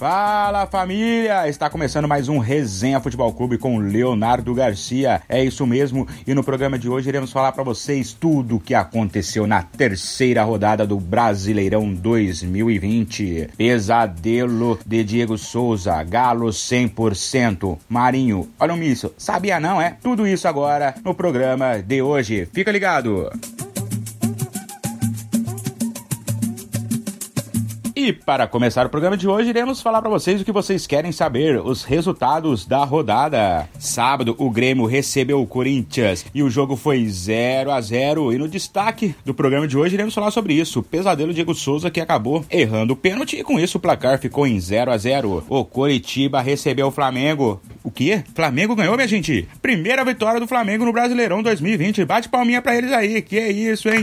Fala família! Está começando mais um Resenha Futebol Clube com Leonardo Garcia. É isso mesmo, e no programa de hoje iremos falar para vocês tudo o que aconteceu na terceira rodada do Brasileirão 2020. Pesadelo de Diego Souza, Galo 100%. Marinho, olha o míssil, sabia não, é? Tudo isso agora no programa de hoje. Fica ligado! E para começar o programa de hoje, iremos falar para vocês o que vocês querem saber, os resultados da rodada. Sábado, o Grêmio recebeu o Corinthians e o jogo foi 0 a 0 E no destaque do programa de hoje, iremos falar sobre isso. O pesadelo Diego Souza que acabou errando o pênalti e com isso o placar ficou em 0 a 0 O Coritiba recebeu o Flamengo. O quê? Flamengo ganhou, minha gente? Primeira vitória do Flamengo no Brasileirão 2020. Bate palminha para eles aí. Que é isso, hein?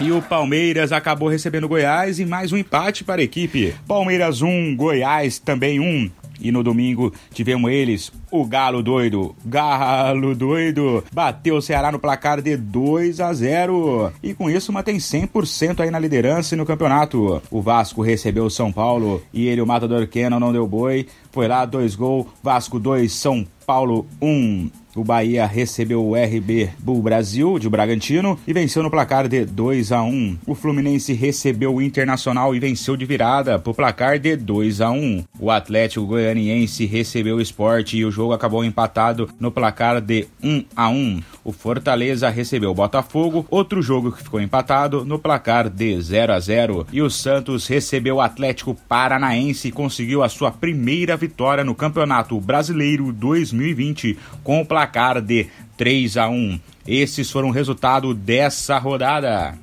E o Palmeiras acabou recebendo Goiás e mais um empate para a equipe. Palmeiras 1, Goiás também 1. E no domingo tivemos eles, o Galo doido, Galo doido, bateu o Ceará no placar de 2 a 0 e com isso mantém 100% aí na liderança e no campeonato. O Vasco recebeu o São Paulo e ele, o Matador Kenan, não deu boi, foi lá, dois gols, Vasco 2, São Paulo 1. O Bahia recebeu o RB Bull Brasil de Bragantino e venceu no placar de 2 a 1. O Fluminense recebeu o Internacional e venceu de virada por placar de 2 a 1. O Atlético Goianiense recebeu o Esporte e o jogo acabou empatado no placar de 1 a 1. O Fortaleza recebeu o Botafogo, outro jogo que ficou empatado no placar de 0 a 0. E o Santos recebeu o Atlético Paranaense e conseguiu a sua primeira vitória no Campeonato Brasileiro 2020 com o placar placar de 3 a 1. Esses foram o resultado dessa rodada.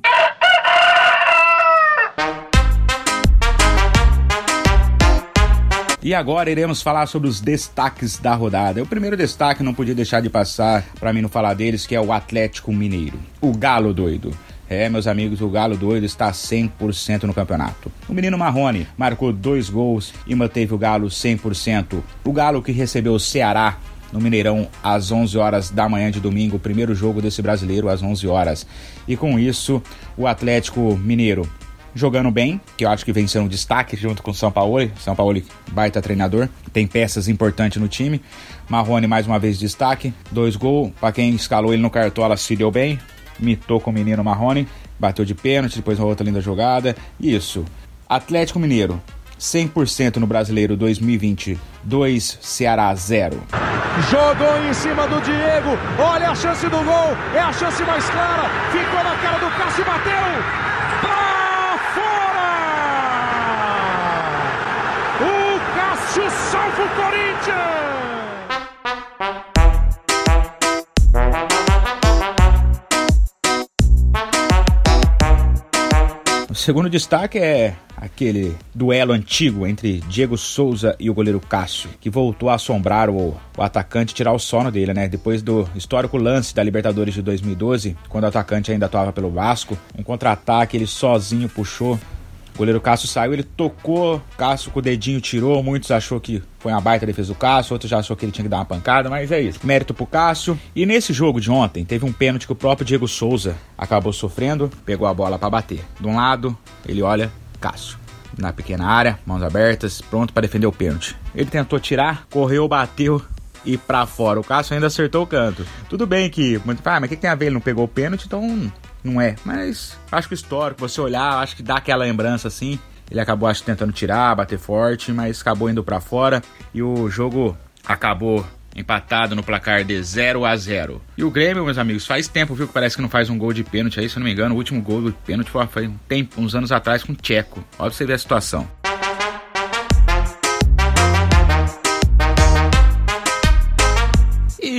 E agora iremos falar sobre os destaques da rodada. O primeiro destaque não podia deixar de passar para mim não falar deles, que é o Atlético Mineiro. O Galo doido. É, meus amigos, o Galo doido está 100% no campeonato. O menino Marrone marcou dois gols e manteve o Galo 100%. O Galo que recebeu o Ceará no Mineirão às 11 horas da manhã de domingo, o primeiro jogo desse brasileiro às 11 horas. E com isso, o Atlético Mineiro jogando bem, que eu acho que vem sendo um destaque junto com o São Paulo. São Paulo, baita treinador, tem peças importantes no time. Marrone, mais uma vez, destaque. Dois gols, para quem escalou ele no Cartola, se deu bem. Mitou com o menino Marrone, bateu de pênalti, depois uma outra linda jogada. Isso. Atlético Mineiro, 100% no Brasileiro 2020, 2 Ceará 0. Jogou em cima do Diego, olha a chance do gol, é a chance mais clara, ficou na cara do Cássio, bateu, pra fora! O Cássio salva o Corinthians! Segundo destaque é aquele duelo antigo entre Diego Souza e o goleiro Cássio, que voltou a assombrar o, o atacante tirar o sono dele, né? Depois do histórico lance da Libertadores de 2012, quando o atacante ainda atuava pelo Vasco, um contra-ataque ele sozinho puxou o goleiro Cássio saiu, ele tocou, Cássio com o dedinho tirou, muitos achou que foi uma baita defesa do Cássio, outros já achou que ele tinha que dar uma pancada, mas é isso. Mérito pro Cássio. E nesse jogo de ontem, teve um pênalti que o próprio Diego Souza acabou sofrendo, pegou a bola para bater. De um lado, ele olha Cássio na pequena área, mãos abertas, pronto para defender o pênalti. Ele tentou tirar, correu, bateu, e para fora. O Cássio ainda acertou o canto. Tudo bem que ah, mas o que tem a ver? Ele não pegou o pênalti, então não é. Mas acho que o histórico, você olhar, acho que dá aquela lembrança assim. Ele acabou, acho, tentando tirar, bater forte, mas acabou indo para fora e o jogo acabou empatado no placar de 0 a 0. E o Grêmio, meus amigos, faz tempo, viu, que parece que não faz um gol de pênalti aí, se eu não me engano, o último gol de pênalti foi, um tempo, uns anos atrás com o Tcheco. Olha você ver a situação.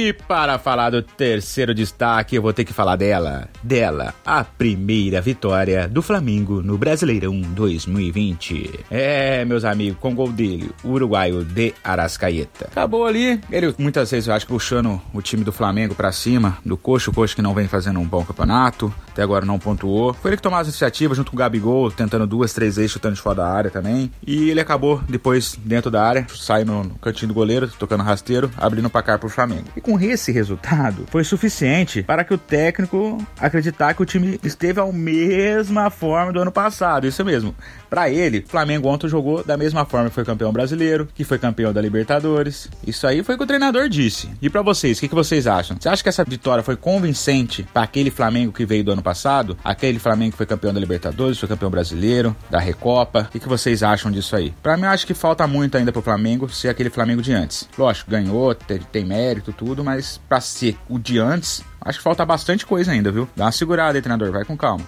E para falar do terceiro destaque, eu vou ter que falar dela. Dela, a primeira vitória do Flamengo no Brasileirão 2020. É, meus amigos, com gol dele, o uruguaio de Arascaeta. Acabou ali, ele muitas vezes, eu acho, puxando o time do Flamengo para cima, do Coxo, o Coxo que não vem fazendo um bom campeonato, até agora não pontuou. Foi ele que tomou as iniciativas junto com o Gabigol, tentando duas, três vezes, chutando de fora da área também. E ele acabou depois dentro da área, saindo no cantinho do goleiro, tocando rasteiro, abrindo o placar pro Flamengo. E com esse resultado foi suficiente para que o técnico acreditar que o time esteve à mesma forma do ano passado. Isso mesmo. Para ele, Flamengo ontem jogou da mesma forma que foi campeão brasileiro, que foi campeão da Libertadores. Isso aí foi o que o treinador disse. E para vocês, o que, que vocês acham? Você acha que essa vitória foi convincente para aquele Flamengo que veio do ano passado? Aquele Flamengo que foi campeão da Libertadores, foi campeão brasileiro, da Recopa? O que, que vocês acham disso aí? Para mim, eu acho que falta muito ainda pro Flamengo ser aquele Flamengo de antes. Lógico, ganhou, tem mérito, tudo, mas para ser o de antes, acho que falta bastante coisa ainda, viu? Dá uma segurada aí, treinador, vai com calma.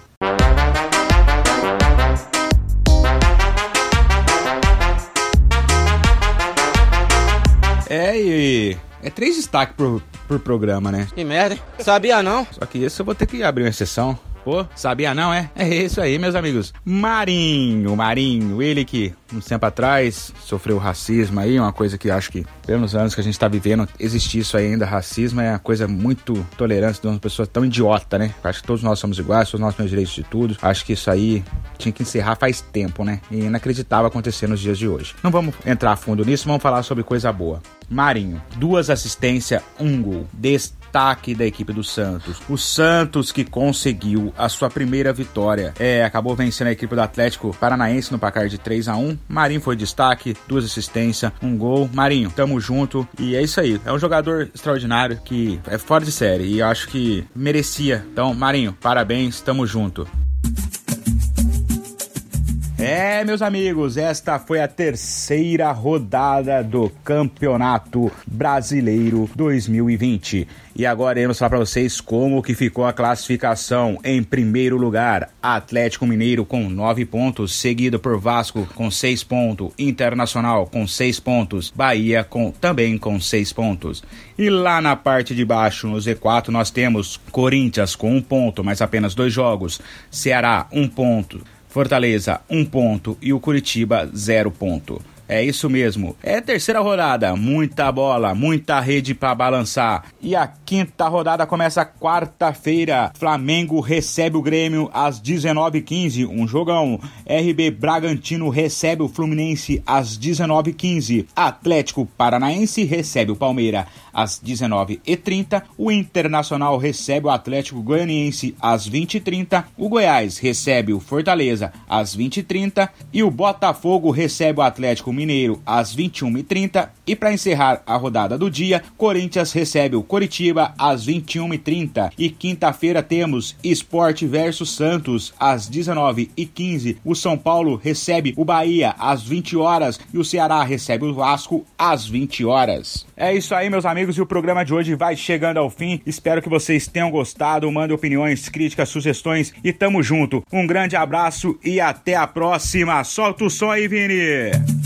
É, e é três destaques por, por programa, né? Que merda, hein? Sabia não? Só que esse eu vou ter que abrir uma exceção. Pô, sabia não, é? É isso aí, meus amigos. Marinho, Marinho, ele que um tempo atrás sofreu racismo aí, uma coisa que acho que pelos anos que a gente tá vivendo, existe isso ainda, racismo é uma coisa muito tolerante de uma pessoa tão idiota, né? Acho que todos nós somos iguais, todos nós temos direitos de tudo. Acho que isso aí tinha que encerrar faz tempo, né? E inacreditável acontecer nos dias de hoje. Não vamos entrar a fundo nisso, vamos falar sobre coisa boa. Marinho, duas assistências, um gol. Destaque da equipe do Santos. O Santos que conseguiu a sua primeira vitória. É, acabou vencendo a equipe do Atlético Paranaense no placar de 3 a 1 Marinho foi destaque, duas assistências, um gol. Marinho, tamo junto. E é isso aí. É um jogador extraordinário que é fora de série. E acho que merecia. Então, Marinho, parabéns, tamo junto. É, meus amigos, esta foi a terceira rodada do Campeonato Brasileiro 2020. E agora iremos falar para vocês como que ficou a classificação. Em primeiro lugar, Atlético Mineiro com 9 pontos, seguido por Vasco com 6 pontos, Internacional com 6 pontos, Bahia com também com 6 pontos. E lá na parte de baixo, no Z4, nós temos Corinthians com 1 um ponto, mas apenas dois jogos, Ceará 1 um ponto, Fortaleza, um ponto e o Curitiba, zero ponto. É isso mesmo. É terceira rodada, muita bola, muita rede para balançar. E a quinta rodada começa quarta-feira. Flamengo recebe o Grêmio às 19h15, um jogão. RB Bragantino recebe o Fluminense às 19h15. Atlético Paranaense recebe o Palmeiras às 19h30. O Internacional recebe o Atlético Goianiense às 20h30. O Goiás recebe o Fortaleza às 20h30. E o Botafogo recebe o Atlético Mineiro às 21h30. E para encerrar a rodada do dia, Corinthians recebe o Coritiba às 21h30. E quinta-feira temos Esporte versus Santos às 19h15. O São Paulo recebe o Bahia às 20 horas e o Ceará recebe o Vasco às 20 horas. É isso aí, meus amigos, e o programa de hoje vai chegando ao fim. Espero que vocês tenham gostado. Mandem opiniões, críticas, sugestões e tamo junto. Um grande abraço e até a próxima. Solta o som aí, Vini!